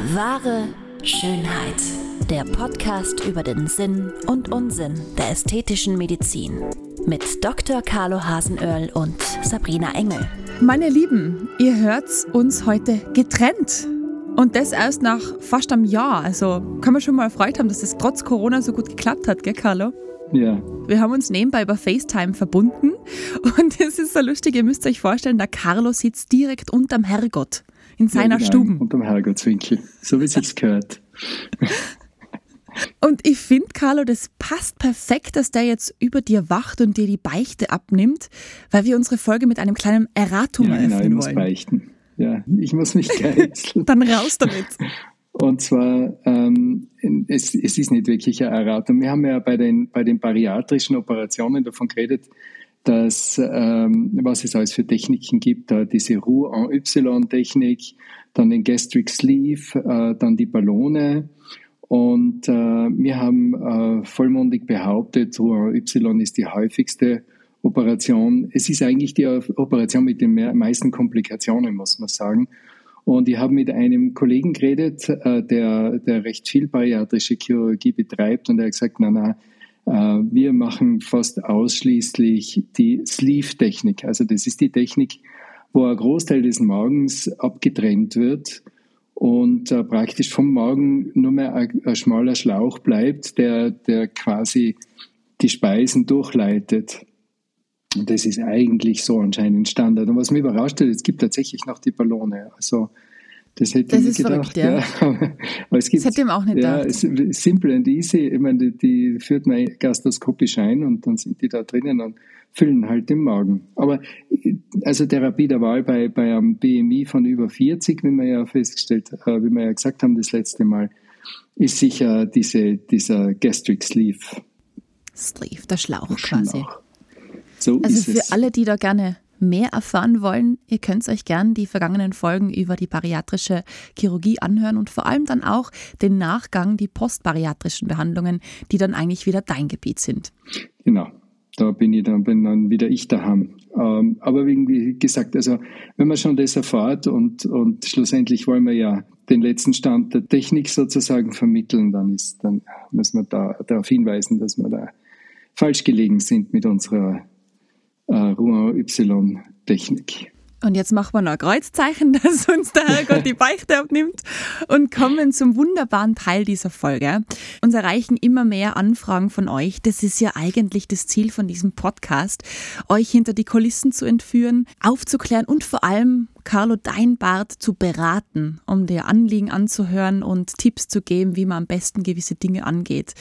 Wahre Schönheit. Der Podcast über den Sinn und Unsinn der ästhetischen Medizin. Mit Dr. Carlo Hasenöhrl und Sabrina Engel. Meine Lieben, ihr hört uns heute getrennt. Und das erst nach fast einem Jahr. Also kann man schon mal erfreut haben, dass das trotz Corona so gut geklappt hat, gell, Carlo? Ja. Wir haben uns nebenbei über FaceTime verbunden und es ist so lustig, ihr müsst euch vorstellen, der Carlo sitzt direkt unterm Herrgott in seiner ja, genau, Stube. Unterm Herrgottswinkel, so wie es sich gehört. Und ich finde, Carlo, das passt perfekt, dass der jetzt über dir wacht und dir die Beichte abnimmt, weil wir unsere Folge mit einem kleinen Erratum ja, genau, eröffnen ich muss wollen. beichten. Ja, ich muss mich geißeln. Dann raus damit. Und zwar, ähm, es, es ist nicht wirklich eine Erratung. Wir haben ja bei den, bei den bariatrischen Operationen davon geredet, dass, ähm, was es alles für Techniken gibt, da diese Roux en Y-Technik, dann den Gastric Sleeve, äh, dann die Ballone. Und äh, wir haben äh, vollmundig behauptet, Roux en Y ist die häufigste Operation. Es ist eigentlich die Operation mit den meisten Komplikationen, muss man sagen. Und ich habe mit einem Kollegen geredet, äh, der, der recht viel bariatrische Chirurgie betreibt und er hat gesagt, na, na, äh, wir machen fast ausschließlich die Sleeve-Technik. Also das ist die Technik, wo ein Großteil des Magens abgetrennt wird und äh, praktisch vom Magen nur mehr ein, ein schmaler Schlauch bleibt, der, der quasi die Speisen durchleitet. Und das ist eigentlich so anscheinend Standard. Und was mich überrascht hat, es gibt tatsächlich noch die Ballone. Also das hätte Das ich ist nicht gedacht. verrückt, ja. ja. Aber es gibt, Das hätte ihm auch nicht ja, gedacht. simple and easy. Ich meine, die, die führt man gastroskopisch ein und dann sind die da drinnen und füllen halt den Magen. Aber also Therapie der Wahl bei, bei einem BMI von über 40, wie wir ja festgestellt, äh, wie wir ja gesagt haben das letzte Mal, ist sicher diese, dieser Gastric Sleeve. Sleeve, der Schlauch quasi. Schlauch. So Also für es. alle, die da gerne mehr erfahren wollen, ihr könnt euch gern die vergangenen Folgen über die bariatrische Chirurgie anhören und vor allem dann auch den Nachgang, die postbariatrischen Behandlungen, die dann eigentlich wieder dein Gebiet sind. Genau, da bin ich dann, bin dann wieder ich daheim. Ähm, aber wie gesagt, also wenn man schon das erfahrt und, und schlussendlich wollen wir ja den letzten Stand der Technik sozusagen vermitteln, dann ist, dann müssen wir da darauf hinweisen, dass wir da falsch gelegen sind mit unserer äh, Y-Technik. Und jetzt machen wir noch ein Kreuzzeichen, dass uns der Herrgott die Beichte abnimmt und kommen zum wunderbaren Teil dieser Folge. Uns erreichen immer mehr Anfragen von euch. Das ist ja eigentlich das Ziel von diesem Podcast, euch hinter die Kulissen zu entführen, aufzuklären und vor allem Carlo dein Bart zu beraten, um dir Anliegen anzuhören und Tipps zu geben, wie man am besten gewisse Dinge angeht.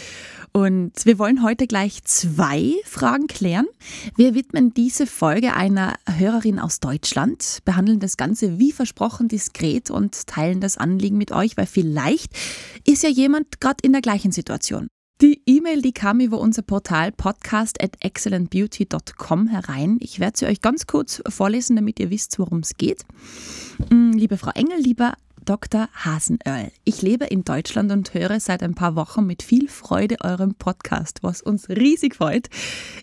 Und wir wollen heute gleich zwei Fragen klären. Wir widmen diese Folge einer Hörerin aus Deutschland, behandeln das Ganze wie versprochen diskret und teilen das Anliegen mit euch, weil vielleicht ist ja jemand gerade in der gleichen Situation. Die E-Mail, die kam über unser Portal podcast at excellentbeauty.com herein. Ich werde sie euch ganz kurz vorlesen, damit ihr wisst, worum es geht. Mm, Liebe Frau Engel, lieber Dr. Hasenöhrl. Ich lebe in Deutschland und höre seit ein paar Wochen mit viel Freude eurem Podcast, was uns riesig freut.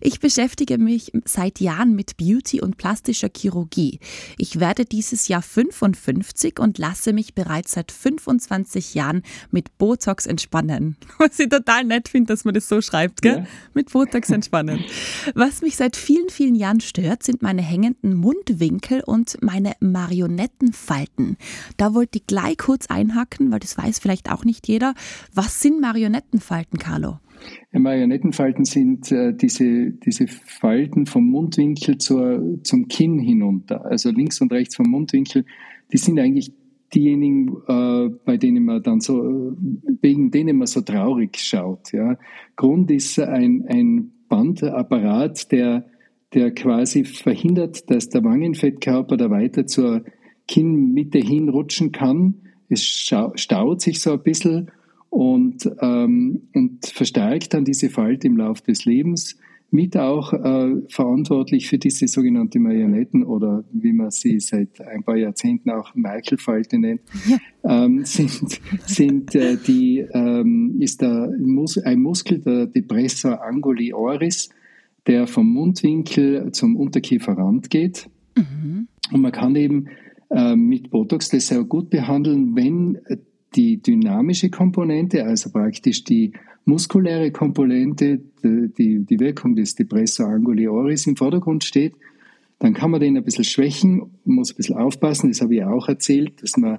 Ich beschäftige mich seit Jahren mit Beauty und plastischer Chirurgie. Ich werde dieses Jahr 55 und lasse mich bereits seit 25 Jahren mit Botox entspannen. Was ich total nett finde, dass man das so schreibt, gell? Ja. Mit Botox entspannen. Was mich seit vielen, vielen Jahren stört, sind meine hängenden Mundwinkel und meine Marionettenfalten. Da wollte ich gleich kurz einhaken, weil das weiß vielleicht auch nicht jeder. Was sind Marionettenfalten, Carlo? Marionettenfalten sind äh, diese, diese Falten vom Mundwinkel zur, zum Kinn hinunter, also links und rechts vom Mundwinkel. Die sind eigentlich diejenigen, äh, bei denen man dann so, wegen denen man so traurig schaut. Ja. Grund ist ein, ein Bandapparat, der, der quasi verhindert, dass der Wangenfettkörper da weiter zur Kinnmitte hinrutschen kann. Es staut sich so ein bisschen und, ähm, und verstärkt dann diese Falte im Laufe des Lebens, mit auch äh, verantwortlich für diese sogenannte Marionetten oder wie man sie seit ein paar Jahrzehnten auch Merkel-Falte nennt, ähm, sind, sind äh, die, ähm, ist der Mus ein Muskel, der Depressor anguli oris, der vom Mundwinkel zum Unterkieferrand geht. Und man kann eben mit Botox das sehr gut behandeln, wenn die dynamische Komponente, also praktisch die muskuläre Komponente, die, die Wirkung des Depressor angulioris im Vordergrund steht, dann kann man den ein bisschen schwächen, muss ein bisschen aufpassen, das habe ich auch erzählt, dass man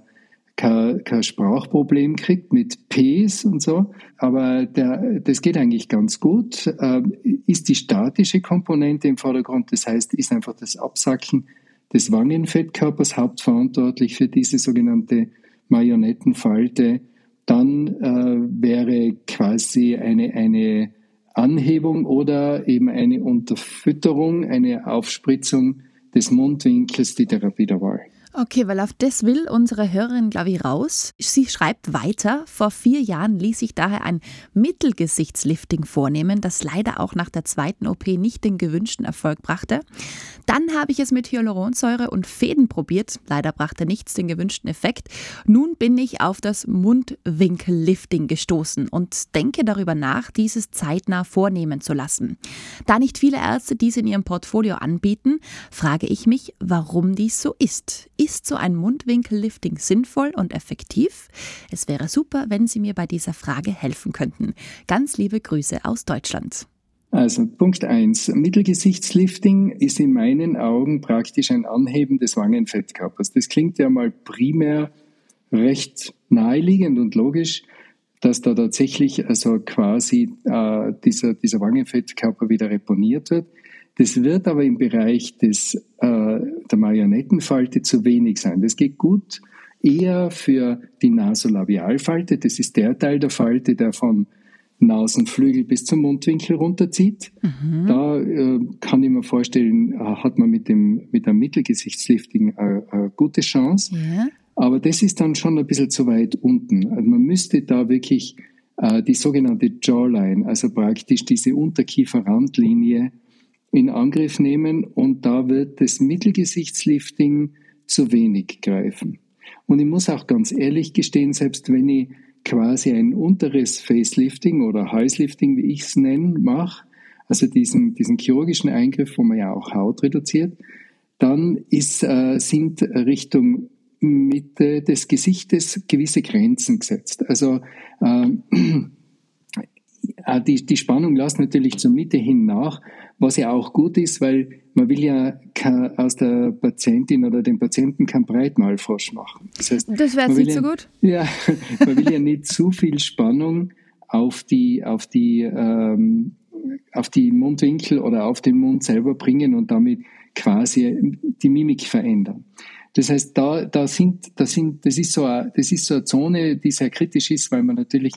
kein, kein Sprachproblem kriegt mit Ps und so, aber der, das geht eigentlich ganz gut. Ähm, ist die statische Komponente im Vordergrund, das heißt, ist einfach das Absacken des Wangenfettkörpers hauptverantwortlich für diese sogenannte Marionettenfalte, dann äh, wäre quasi eine, eine Anhebung oder eben eine Unterfütterung, eine Aufspritzung des Mundwinkels die Therapie der Wahl. Okay, weil auf das will unsere Hörerin, glaube ich, raus. Sie schreibt weiter, vor vier Jahren ließ sich daher ein Mittelgesichtslifting vornehmen, das leider auch nach der zweiten OP nicht den gewünschten Erfolg brachte. Dann habe ich es mit Hyaluronsäure und Fäden probiert, leider brachte nichts den gewünschten Effekt. Nun bin ich auf das Mundwinkellifting gestoßen und denke darüber nach, dieses zeitnah vornehmen zu lassen. Da nicht viele Ärzte dies in ihrem Portfolio anbieten, frage ich mich, warum dies so ist ist so ein Mundwinkellifting sinnvoll und effektiv? Es wäre super, wenn Sie mir bei dieser Frage helfen könnten. Ganz liebe Grüße aus Deutschland. Also Punkt 1. Mittelgesichtslifting ist in meinen Augen praktisch ein Anheben des Wangenfettkörpers. Das klingt ja mal primär recht naheliegend und logisch, dass da tatsächlich also quasi äh, dieser, dieser Wangenfettkörper wieder reponiert wird. Das wird aber im Bereich des, äh, der Marionettenfalte zu wenig sein. Das geht gut eher für die Nasolabialfalte. Das ist der Teil der Falte, der vom Nasenflügel bis zum Mundwinkel runterzieht. Mhm. Da äh, kann ich mir vorstellen, äh, hat man mit dem mit einem Mittelgesichtslifting eine, eine gute Chance. Ja. Aber das ist dann schon ein bisschen zu weit unten. Also man müsste da wirklich äh, die sogenannte Jawline, also praktisch diese Unterkieferrandlinie in Angriff nehmen und da wird das Mittelgesichtslifting zu wenig greifen. Und ich muss auch ganz ehrlich gestehen, selbst wenn ich quasi ein unteres Facelifting oder Halslifting, wie ich es nenne, mache, also diesen, diesen chirurgischen Eingriff, wo man ja auch Haut reduziert, dann ist, äh, sind Richtung Mitte des Gesichtes gewisse Grenzen gesetzt. Also äh, äh die, die Spannung lässt natürlich zur Mitte hin nach, was ja auch gut ist, weil man will ja aus der Patientin oder dem Patienten keinen Breitmalfrosch machen. Das, heißt, das wäre nicht ja, so gut. Ja, man will ja nicht zu viel Spannung auf die, auf die, ähm, auf die Mundwinkel oder auf den Mund selber bringen und damit quasi die Mimik verändern. Das heißt, da, da sind, da sind, das ist so, eine, das ist so eine Zone, die sehr kritisch ist, weil man natürlich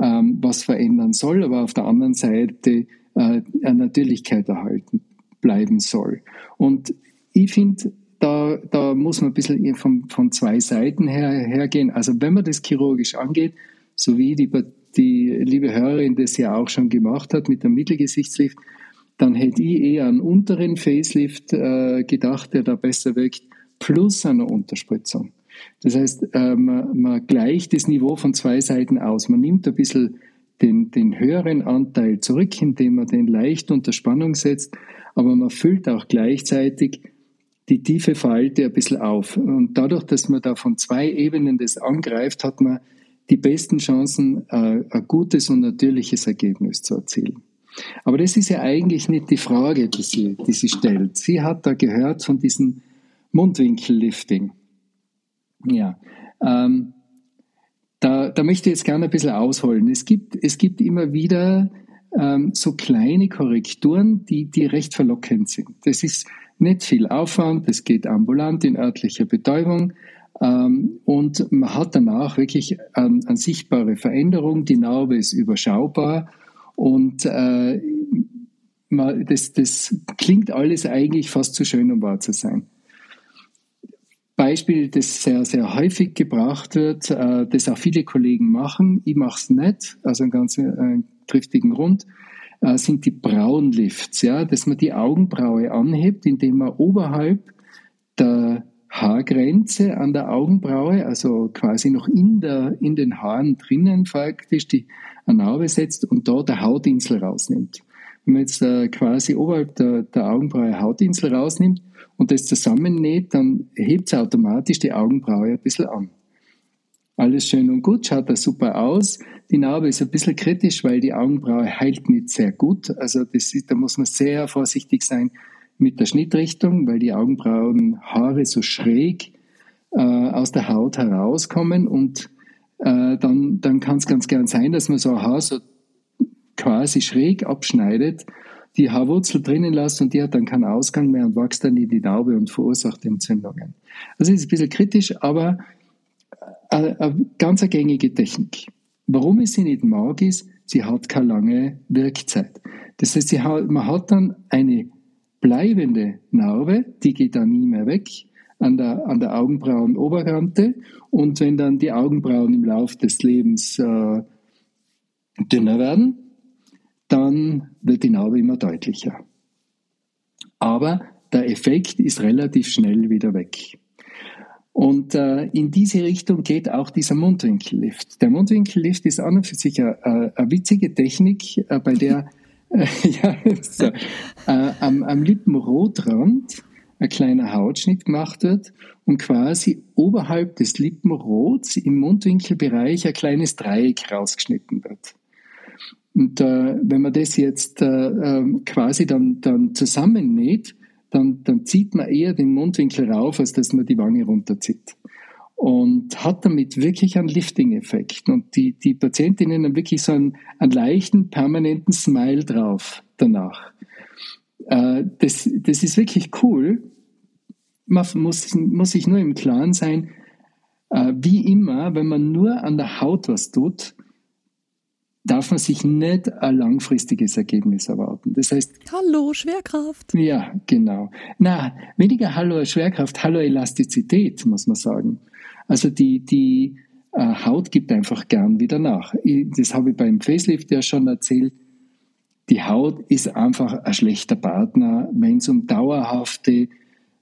ähm, was verändern soll, aber auf der anderen Seite äh, Natürlichkeit erhalten bleiben soll. Und ich finde, da, da muss man ein bisschen von, von zwei Seiten her, hergehen. Also wenn man das chirurgisch angeht, so wie die, die liebe Hörerin das ja auch schon gemacht hat mit dem Mittelgesichtslift, dann hätte ich eher einen unteren Facelift äh, gedacht, der da besser wirkt, plus einer Unterspritzung. Das heißt, äh, man, man gleicht das Niveau von zwei Seiten aus. Man nimmt ein bisschen den, den höheren Anteil zurück, indem man den leicht unter Spannung setzt, aber man füllt auch gleichzeitig die tiefe Falte ein bisschen auf. Und dadurch, dass man da von zwei Ebenen das angreift, hat man die besten Chancen, äh, ein gutes und natürliches Ergebnis zu erzielen. Aber das ist ja eigentlich nicht die Frage, die sie, die sie stellt. Sie hat da gehört von diesem Mundwinkellifting. Ja, ähm, da, da möchte ich jetzt gerne ein bisschen ausholen. Es gibt, es gibt immer wieder ähm, so kleine Korrekturen, die, die recht verlockend sind. Das ist nicht viel Aufwand, das geht ambulant in örtlicher Betäubung ähm, und man hat danach wirklich eine, eine sichtbare Veränderung. Die Narbe ist überschaubar und äh, das, das klingt alles eigentlich fast zu schön, um wahr zu sein. Beispiel, das sehr, sehr häufig gebracht wird, äh, das auch viele Kollegen machen, ich mache es nicht, also einen ganz äh, triftigen Grund, äh, sind die Brauenlifts, ja, dass man die Augenbraue anhebt, indem man oberhalb der Haargrenze an der Augenbraue, also quasi noch in, der, in den Haaren drinnen faktisch die Narbe setzt und da der Hautinsel rausnimmt. Wenn man jetzt äh, quasi oberhalb der, der Augenbraue Hautinsel rausnimmt, und das zusammennäht, dann hebt es automatisch die Augenbraue ein bisschen an. alles schön und gut, schaut da super aus. Die Narbe ist ein bisschen kritisch, weil die Augenbraue heilt nicht sehr gut. Also das ist, da muss man sehr vorsichtig sein mit der Schnittrichtung, weil die Augenbrauenhaare so schräg äh, aus der Haut herauskommen und äh, dann, dann kann es ganz gern sein, dass man so ein Haar so quasi schräg abschneidet, die Haarwurzel drinnen lässt und die hat dann keinen Ausgang mehr und wächst dann in die Narbe und verursacht Entzündungen. Also ist ein bisschen kritisch, aber eine, eine ganz eine gängige Technik. Warum ich sie nicht mag, ist, sie hat keine lange Wirkzeit. Das heißt, hat, man hat dann eine bleibende Narbe, die geht dann nie mehr weg, an der, an der Augenbrauenoberkante. Und wenn dann die Augenbrauen im Laufe des Lebens äh, dünner werden, dann wird die Narbe immer deutlicher. Aber der Effekt ist relativ schnell wieder weg. Und äh, in diese Richtung geht auch dieser Mundwinkellift. Der Mundwinkellift ist an und für sich eine, eine witzige Technik, äh, bei der äh, ja, so, äh, am, am Lippenrotrand ein kleiner Hautschnitt gemacht wird und quasi oberhalb des Lippenrots im Mundwinkelbereich ein kleines Dreieck rausgeschnitten wird. Und äh, wenn man das jetzt äh, ähm, quasi dann, dann zusammennäht, dann, dann zieht man eher den Mundwinkel rauf, als dass man die Wange runterzieht. Und hat damit wirklich einen Lifting-Effekt. Und die, die Patientinnen haben wirklich so einen, einen leichten, permanenten Smile drauf danach. Äh, das, das ist wirklich cool. Man muss, muss sich nur im Klaren sein, äh, wie immer, wenn man nur an der Haut was tut, darf man sich nicht ein langfristiges Ergebnis erwarten. Das heißt. Hallo, Schwerkraft. Ja, genau. Na, weniger Hallo Schwerkraft, Hallo Elastizität, muss man sagen. Also die, die äh, Haut gibt einfach gern wieder nach. Das habe ich beim Facelift ja schon erzählt. Die Haut ist einfach ein schlechter Partner, wenn es um dauerhafte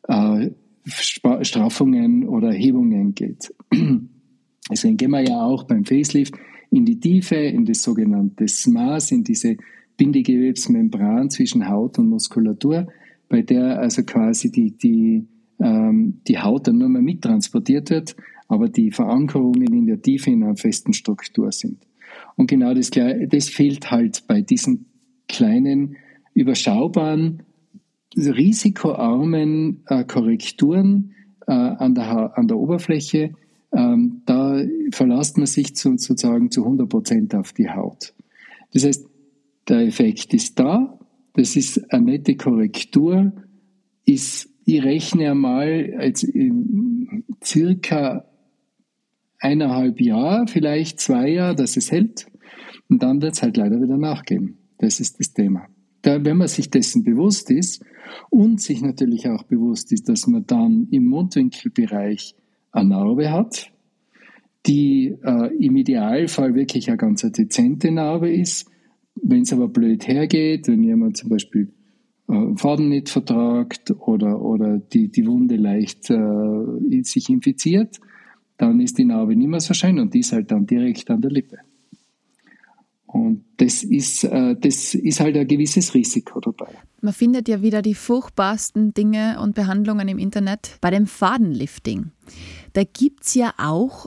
äh, Straffungen oder Hebungen geht. Deswegen gehen wir ja auch beim Facelift in die Tiefe, in das sogenannte SMAS, in diese Bindegewebsmembran zwischen Haut und Muskulatur, bei der also quasi die, die, ähm, die Haut dann nur mehr mittransportiert wird, aber die Verankerungen in der Tiefe in einer festen Struktur sind. Und genau das, das fehlt halt bei diesen kleinen, überschaubaren, risikoarmen äh, Korrekturen äh, an, der, an der Oberfläche, ähm, da verlässt man sich zu, sozusagen zu 100 Prozent auf die Haut. Das heißt, der Effekt ist da, das ist eine nette Korrektur, ist, ich rechne einmal jetzt circa eineinhalb Jahre, vielleicht zwei Jahre, dass es hält und dann wird es halt leider wieder nachgeben. Das ist das Thema. Da, wenn man sich dessen bewusst ist und sich natürlich auch bewusst ist, dass man dann im Mundwinkelbereich eine Narbe hat, die äh, im Idealfall wirklich eine ganz dezente Narbe ist. Wenn es aber blöd hergeht, wenn jemand zum Beispiel äh, Faden nicht vertragt oder, oder die, die Wunde leicht äh, sich infiziert, dann ist die Narbe nicht mehr so schön und die ist halt dann direkt an der Lippe. Und das ist, äh, das ist halt ein gewisses Risiko dabei. Man findet ja wieder die furchtbarsten Dinge und Behandlungen im Internet bei dem Fadenlifting. Da gibt es ja auch,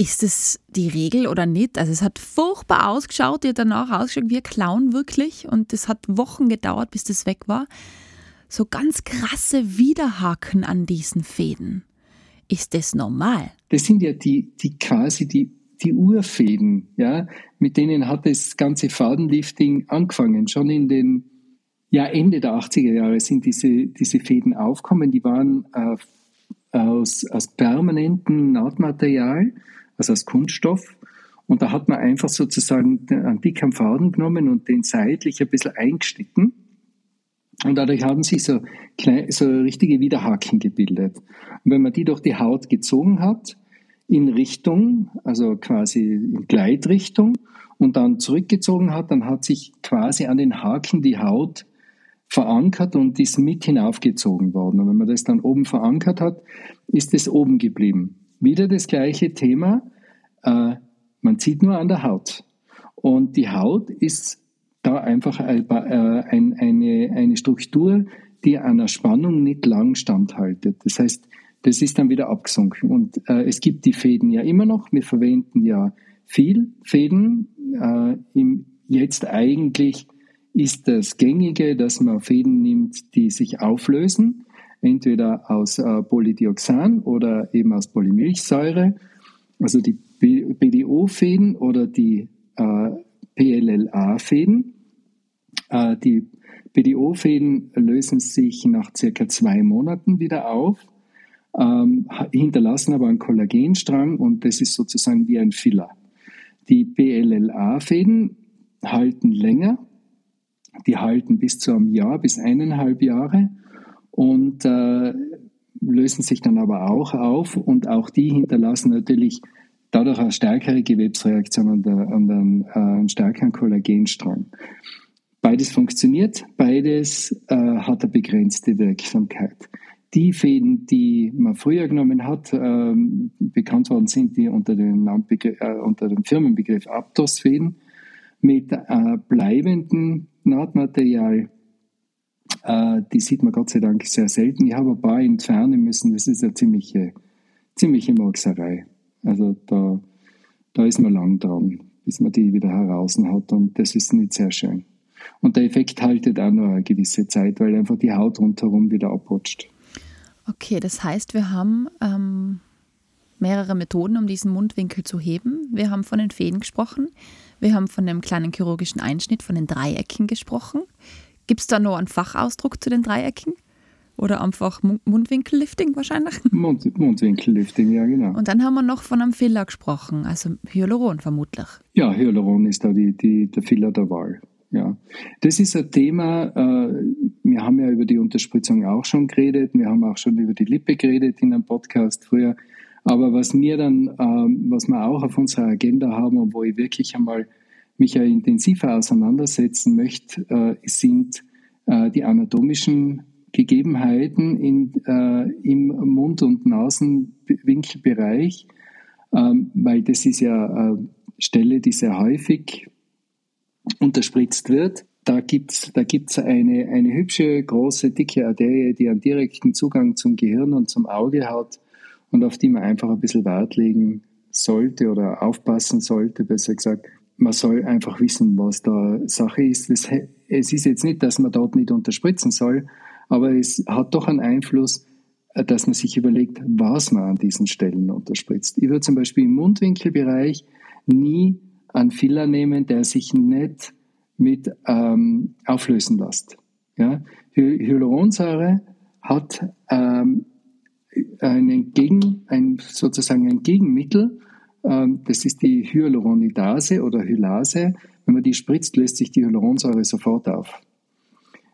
ist es die Regel oder nicht? Also es hat furchtbar ausgeschaut, hat danach ausgeschaut ein Clown wirklich und es hat Wochen gedauert, bis das weg war. So ganz krasse Widerhaken an diesen Fäden. Ist das normal? Das sind ja die, die quasi die die Urfäden, ja, mit denen hat das ganze Fadenlifting angefangen. Schon in den, ja, Ende der 80er Jahre sind diese, diese Fäden aufgekommen. Die waren äh, aus, aus permanentem Nahtmaterial, also aus Kunststoff. Und da hat man einfach sozusagen einen dicken Faden genommen und den seitlich ein bisschen eingeschnitten. Und dadurch haben sich so, klein, so richtige Widerhaken gebildet. Und wenn man die durch die Haut gezogen hat, in Richtung, also quasi in Gleitrichtung und dann zurückgezogen hat, dann hat sich quasi an den Haken die Haut verankert und ist mit hinaufgezogen worden. Und wenn man das dann oben verankert hat, ist es oben geblieben. Wieder das gleiche Thema, äh, man zieht nur an der Haut. Und die Haut ist da einfach ein, äh, eine, Struktur, die einer Spannung nicht lang standhaltet. Das heißt, Das ist dann wieder abgesunken. Und äh, es gibt die Fäden ja immer noch. Wir verwenden ja viel Fäden. Äh, jetzt eigentlich ist das Gängige, dass man Fäden nimmt, die sich auflösen, entweder aus äh, Polydioxan oder eben aus Polymilchsäure. Also die BDO-Fäden oder die äh, PLLA-Fäden. Äh, die BDO-Fäden lösen sich nach circa zwei Monaten wieder auf, ähm, hinterlassen aber einen Kollagenstrang und das ist sozusagen wie ein Filler. Die PLLA-Fäden halten länger, die halten bis zu einem Jahr, bis eineinhalb Jahre und äh, lösen sich dann aber auch auf und auch die hinterlassen natürlich dadurch eine stärkere Gewebsreaktion und, einen, äh, einen stärkeren Kollagenstrang. Beides funktioniert, beides äh, hat eine begrenzte Wirksamkeit. Die Fäden, die man früher genommen hat, ähm, bekannt worden sind die unter dem, äh, unter dem Firmenbegriff Aptos-Fäden mit äh, bleibendem Nahtmaterial. Äh, die sieht man Gott sei Dank sehr selten. Ich habe ein paar entfernen müssen. Das ist eine ziemliche, ziemliche Murkserei. Also da, da ist man lang dran, bis man die wieder heraus hat und das ist nicht sehr schön. Und der Effekt haltet auch nur eine gewisse Zeit, weil einfach die Haut rundherum wieder abrutscht. Okay, das heißt, wir haben ähm, mehrere Methoden, um diesen Mundwinkel zu heben. Wir haben von den Fäden gesprochen. Wir haben von dem kleinen chirurgischen Einschnitt, von den Dreiecken gesprochen. Gibt es da noch einen Fachausdruck zu den Dreiecken? Oder einfach Mundwinkellifting wahrscheinlich? Mund, Mundwinkellifting, ja genau. Und dann haben wir noch von einem Filler gesprochen, also Hyaluron vermutlich. Ja, Hyaluron ist da die, die, der Filler der Wahl. Ja, das ist ein Thema, äh, wir haben ja über die Unterspritzung auch schon geredet, wir haben auch schon über die Lippe geredet in einem Podcast früher. Aber was mir dann, ähm, was wir auch auf unserer Agenda haben und wo ich wirklich einmal mich ja intensiver auseinandersetzen möchte, äh, sind äh, die anatomischen Gegebenheiten in, äh, im Mund- und Nasenwinkelbereich, ähm, weil das ist ja eine Stelle, die sehr häufig unterspritzt wird. Da gibt es da gibt's eine, eine hübsche, große, dicke Arterie, die einen direkten Zugang zum Gehirn und zum Auge hat und auf die man einfach ein bisschen Wert legen sollte oder aufpassen sollte, besser gesagt. Man soll einfach wissen, was da Sache ist. Es, es ist jetzt nicht, dass man dort nicht unterspritzen soll, aber es hat doch einen Einfluss, äh, dass man sich überlegt, was man an diesen Stellen unterspritzt. Ich würde zum Beispiel im Mundwinkelbereich nie einen Filler nehmen, der sich nicht mit ähm, auflösen lässt. Ja? Hyaluronsäure hat ähm, einen Gegen, ein, sozusagen ein Gegenmittel, ähm, das ist die Hyaluronidase oder Hylase. Wenn man die spritzt, löst sich die Hyaluronsäure sofort auf.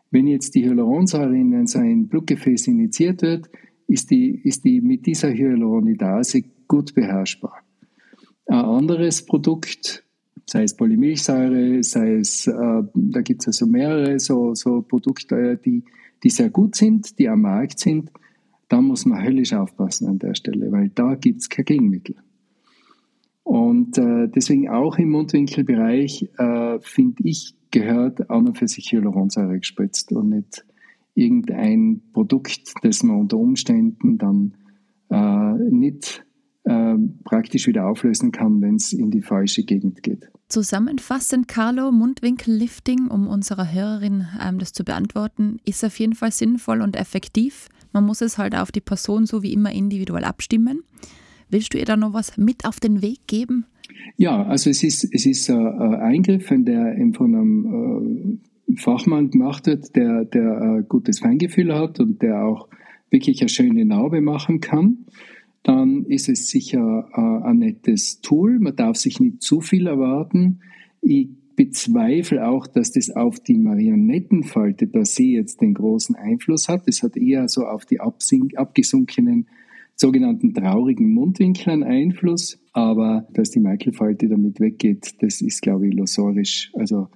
Wenn jetzt die Hyaluronsäure in sein Blutgefäß initiiert wird, ist die, ist die mit dieser Hyaluronidase gut beherrschbar. Ein anderes Produkt, sei es Polymilchsäure, sei es, äh, da gibt es also mehrere so, so Produkte, die, die sehr gut sind, die am Markt sind, da muss man höllisch aufpassen an der Stelle, weil da gibt es kein Gegenmittel. Und äh, deswegen auch im Mundwinkelbereich, äh, finde ich, gehört an und für sich Hyaluronsäure gespritzt und nicht irgendein Produkt, das man unter Umständen dann äh, nicht äh, praktisch wieder auflösen kann, wenn es in die falsche Gegend geht. Zusammenfassend, Carlo, Mundwinkellifting, um unserer Hörerin ähm, das zu beantworten, ist auf jeden Fall sinnvoll und effektiv. Man muss es halt auf die Person so wie immer individuell abstimmen. Willst du ihr da noch was mit auf den Weg geben? Ja, also es ist, es ist ein Eingriff, wenn der von einem äh, Fachmann gemacht wird, der, der ein gutes Feingefühl hat und der auch wirklich eine schöne Narbe machen kann, dann ist es sicher äh, ein nettes Tool. Man darf sich nicht zu viel erwarten. Ich bezweifle auch, dass das auf die Marionettenfalte per se jetzt den großen Einfluss hat. Es hat eher so auf die abgesunkenen sogenannten traurigen Mundwinkel einen Einfluss. Aber dass die Makelfalte damit weggeht, das ist, glaube ich, illusorisch. Also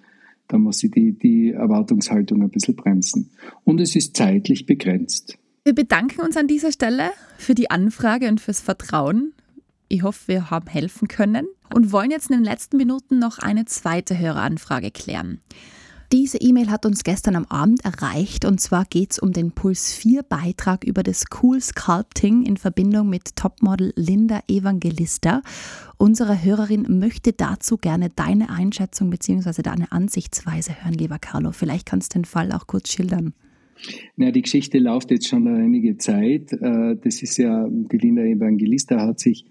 da muss sie die, die Erwartungshaltung ein bisschen bremsen. Und es ist zeitlich begrenzt. Wir bedanken uns an dieser Stelle für die Anfrage und fürs Vertrauen. Ich hoffe, wir haben helfen können und wollen jetzt in den letzten Minuten noch eine zweite Höreranfrage klären. Diese E-Mail hat uns gestern am Abend erreicht und zwar geht es um den Puls 4 Beitrag über das Cool Sculpting in Verbindung mit Topmodel Linda Evangelista. Unsere Hörerin möchte dazu gerne deine Einschätzung bzw. deine Ansichtsweise hören, lieber Carlo. Vielleicht kannst du den Fall auch kurz schildern. Na, die Geschichte läuft jetzt schon einige Zeit. Äh, das ist ja, die Linda Evangelista hat sich,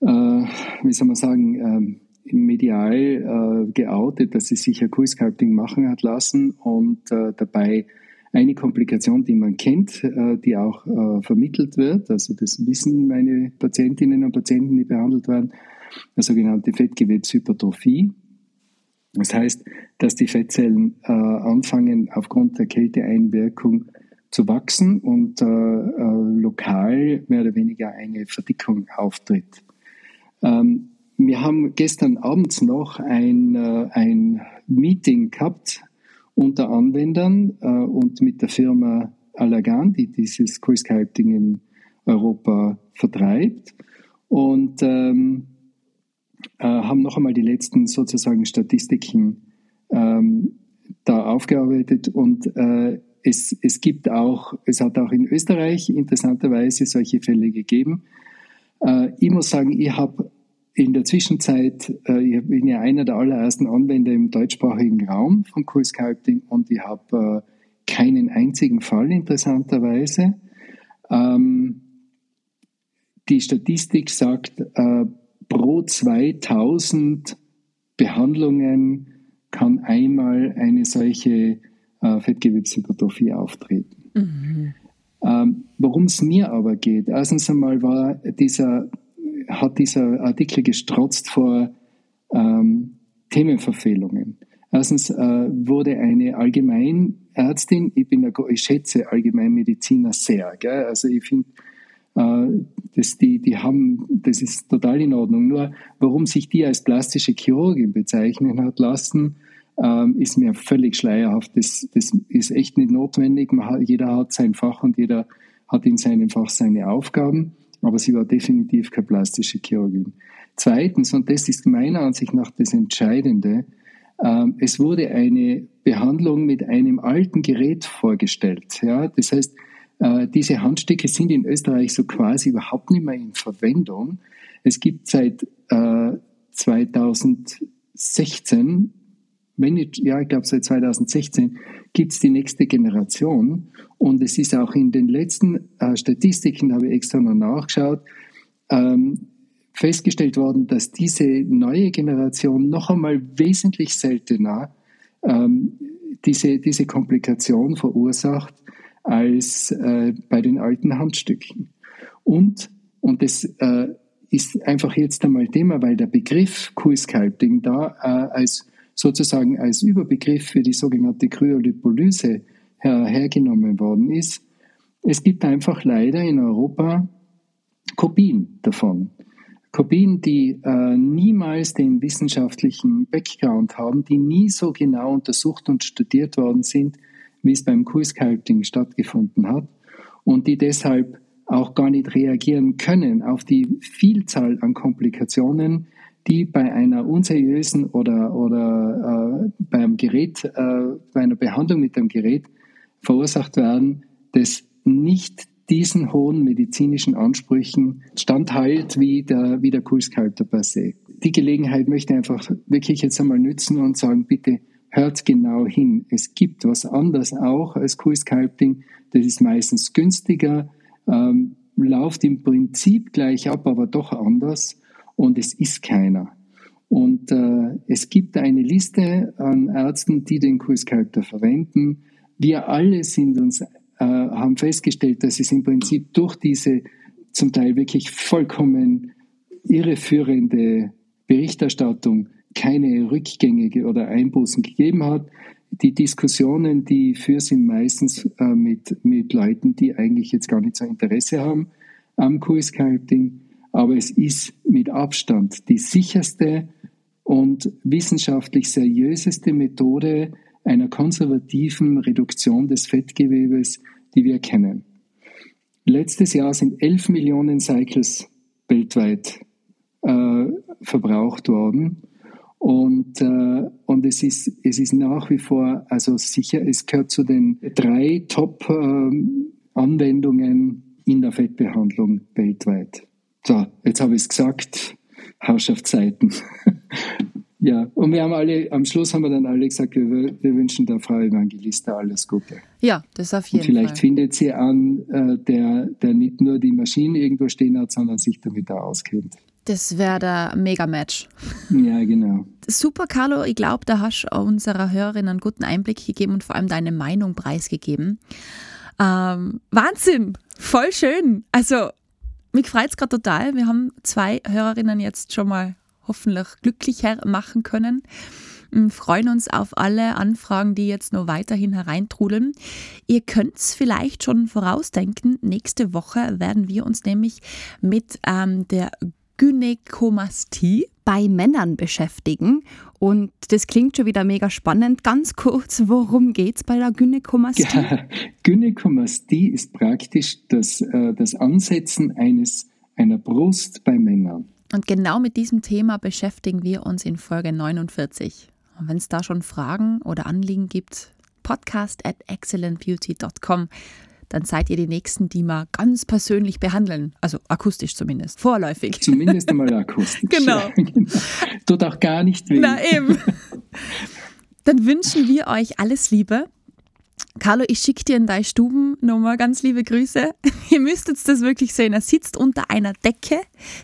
äh, wie soll man sagen, ähm, medial äh, geoutet, dass sie sich ein Q-Sculpting machen hat lassen und äh, dabei eine Komplikation, die man kennt, äh, die auch äh, vermittelt wird, also das wissen meine Patientinnen und Patienten, die behandelt werden, eine sogenannte Fettgewebshypertrophie. Das heißt, dass die Fettzellen äh, anfangen, aufgrund der Kälteeinwirkung zu wachsen und äh, lokal mehr oder weniger eine Verdickung auftritt. Ähm, wir haben gestern abends noch ein, äh, ein Meeting gehabt unter Anwendern äh, und mit der Firma Allergan, die dieses Quiz-Sculpting in Europa vertreibt. Und ähm, äh, haben noch einmal die letzten sozusagen Statistiken ähm, da aufgearbeitet und äh, es, es gibt auch, es hat auch in Österreich interessanterweise solche Fälle gegeben. Äh, ich muss sagen, ich habe in der Zwischenzeit, äh, ich bin ja einer der allerersten Anwender im deutschsprachigen Raum von Cool Sculpting und ich habe äh, keinen einzigen Fall interessanterweise. Ähm, die Statistik sagt, äh, pro 2000 Behandlungen kann einmal eine solche äh, Fettgewebshypertrophie auftreten. Mhm. Ähm, Worum es mir aber geht, erstens einmal war dieser hat dieser Artikel gestrotzt vor ähm, Themenverfehlungen. Erstens äh, wurde eine Allgemeinärztin, ich, bin, ich schätze Allgemeinmediziner sehr, gell? also ich finde, äh, das, die, die haben, das ist total in Ordnung. Nur warum sich die als plastische Chirurgin bezeichnen hat lassen, ähm, ist mir völlig schleierhaft. Das, das ist echt nicht notwendig. Jeder hat sein Fach und jeder hat in seinem Fach seine Aufgaben aber sie war definitiv keine plastische Chirurgin. Zweitens, und das ist meiner Ansicht nach das Entscheidende, ähm, es wurde eine Behandlung mit einem alten Gerät vorgestellt. Ja? Das heißt, äh, diese Handstücke sind in Österreich so quasi überhaupt nicht mehr in Verwendung. Es gibt seit äh, 2016 wenn ich, ja, ich glaube seit 2016 gibt es die nächste Generation und es ist auch in den letzten äh, Statistiken, habe ich extra noch nachgeschaut, ähm, festgestellt worden, dass diese neue Generation noch einmal wesentlich seltener ähm, diese, diese Komplikation verursacht als äh, bei den alten Handstücken. Und, und das äh, ist einfach jetzt einmal Thema, weil der Begriff Q-Sculpting da äh, als sozusagen als Überbegriff für die sogenannte Kryolipolyse her, hergenommen worden ist. Es gibt einfach leider in Europa Kopien davon. Kopien, die äh, niemals den wissenschaftlichen Background haben, die nie so genau untersucht und studiert worden sind, wie es beim Kursculpting stattgefunden hat und die deshalb auch gar nicht reagieren können auf die Vielzahl an Komplikationen, die bei einer unseriösen oder, oder äh, beim Gerät, äh, bei einer Behandlung mit dem Gerät verursacht werden, das nicht diesen hohen medizinischen Ansprüchen standhält wie der, wie der Kurskalter per se. Die Gelegenheit möchte ich einfach wirklich jetzt einmal nützen und sagen, bitte hört genau hin. Es gibt was anderes auch als Kurskalting. Das ist meistens günstiger, ähm, läuft im Prinzip gleich ab, aber doch anders und es ist keiner. Und äh, es gibt eine Liste an Ärzten, die den Kurscharakter verwenden. Wir alle sind uns, äh, haben festgestellt, dass es im Prinzip durch diese zum Teil wirklich vollkommen irreführende Berichterstattung keine Rückgänge oder Einbußen gegeben hat. Die Diskussionen, die für sind meistens äh, mit, mit Leuten, die eigentlich jetzt gar nicht so Interesse haben am Kurscalting aber es ist mit Abstand die sicherste und wissenschaftlich seriöseste Methode einer konservativen Reduktion des Fettgewebes, die wir kennen. Letztes Jahr sind 11 Millionen Cycles weltweit äh, verbraucht worden Und, äh, und es, ist, es ist nach wie vor, also sicher, es gehört zu den drei Top-Anwendungen in der Fettbehandlung weltweit. So, jetzt habe ich es gesagt, Herrschaftszeiten. ja, und wir haben alle, am Schluss haben wir dann alle gesagt, wir, wir wünschen der Frau Evangelista alles Gute. Ja, das auf jeden und vielleicht Fall. findet sie an, äh, der, der nicht nur die Maschinen irgendwo stehen hat, sondern sich damit auch auskennt. Das wäre der Mega-Match. Ja, genau. Super, Carlo. Ich glaube, da hast du unserer Hörerin einen guten Einblick gegeben und vor allem deine Meinung preisgegeben. Ähm, Wahnsinn! Voll schön. Also, mich freut es gerade total. Wir haben zwei Hörerinnen jetzt schon mal hoffentlich glücklicher machen können. Wir freuen uns auf alle Anfragen, die jetzt noch weiterhin hereintrudeln. Ihr könnt es vielleicht schon vorausdenken. Nächste Woche werden wir uns nämlich mit ähm, der Gynäkomastie bei Männern beschäftigen. Und das klingt schon wieder mega spannend. Ganz kurz, worum geht es bei der Gynäkomastie? Ja, Gynäkomastie ist praktisch das, äh, das Ansetzen eines, einer Brust bei Männern. Und genau mit diesem Thema beschäftigen wir uns in Folge 49. Und wenn es da schon Fragen oder Anliegen gibt, podcast at excellentbeauty.com dann seid ihr die Nächsten, die wir ganz persönlich behandeln. Also akustisch zumindest, vorläufig. Zumindest einmal akustisch. genau. Ja, genau. Tut auch gar nicht weh. Na eben. Dann wünschen wir euch alles Liebe. Carlo, ich schicke dir in deine Stuben nochmal ganz liebe Grüße. Ihr müsstet das wirklich sehen. Er sitzt unter einer Decke,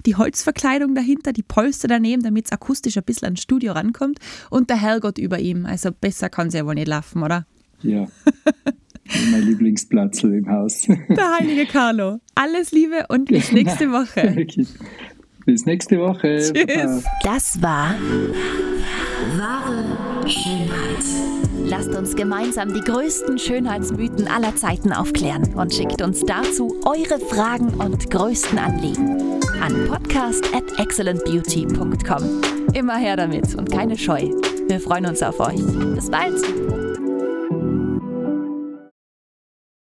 die Holzverkleidung dahinter, die Polster daneben, damit es akustisch ein bisschen ans Studio rankommt und der Herrgott über ihm. Also besser kann es ja wohl nicht laufen, oder? Ja. mein Lieblingsplatz im Haus. Der heilige Carlo. Alles Liebe und bis nächste Woche. bis nächste Woche. Tschüss. Das war wahre Schönheit. Lasst uns gemeinsam die größten Schönheitsmythen aller Zeiten aufklären und schickt uns dazu eure Fragen und größten Anliegen an podcast at excellentbeauty.com. Immer her damit und keine Scheu. Wir freuen uns auf euch. Bis bald!